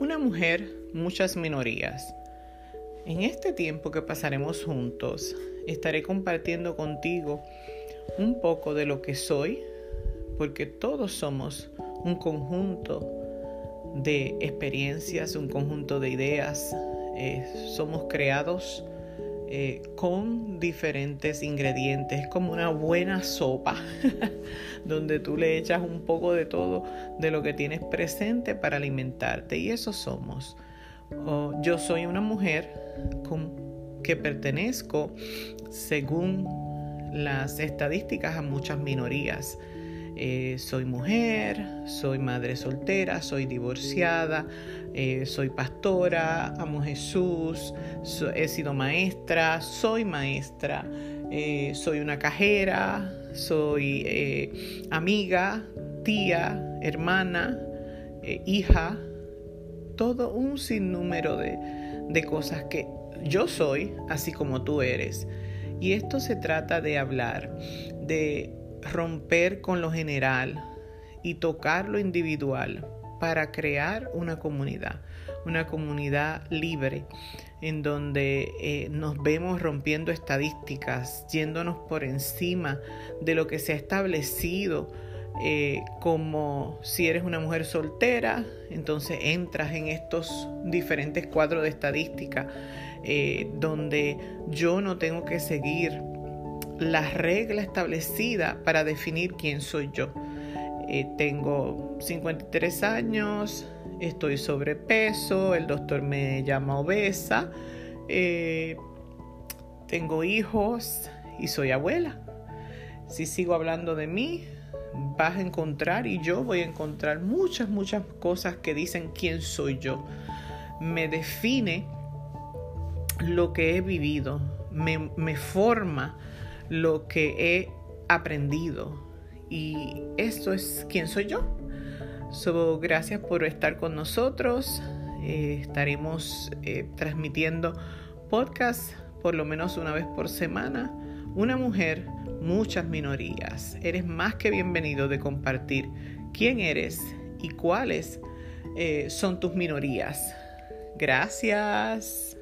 Una mujer, muchas minorías. En este tiempo que pasaremos juntos, estaré compartiendo contigo un poco de lo que soy, porque todos somos un conjunto de experiencias, un conjunto de ideas. Eh, somos creados eh, con diferentes ingredientes, es como una buena sopa, donde tú le echas un poco de todo de lo que tienes presente para alimentarte. Y eso somos. Oh, yo soy una mujer que pertenezco, según las estadísticas, a muchas minorías. Eh, soy mujer, soy madre soltera, soy divorciada, eh, soy pastora, amo Jesús, he sido maestra, soy maestra, eh, soy una cajera, soy amiga, tía, hermana, hija, todo un sinnúmero de, de cosas que yo soy, así como tú eres. Y esto se trata de hablar, de romper con lo general y tocar lo individual para crear una comunidad, una comunidad libre en donde eh, nos vemos rompiendo estadísticas, yéndonos por encima de lo que se ha establecido eh, como si eres una mujer soltera, entonces entras en estos diferentes cuadros de estadística eh, donde yo no tengo que seguir la regla establecida para definir quién soy yo. Eh, tengo 53 años, estoy sobrepeso, el doctor me llama obesa, eh, tengo hijos y soy abuela. Si sigo hablando de mí, vas a encontrar y yo voy a encontrar muchas, muchas cosas que dicen quién soy yo. Me define lo que he vivido, me, me forma lo que he aprendido. Y esto es quién soy yo. So, gracias por estar con nosotros. Eh, estaremos eh, transmitiendo podcast por lo menos una vez por semana. Una mujer, muchas minorías. Eres más que bienvenido de compartir quién eres y cuáles eh, son tus minorías. Gracias.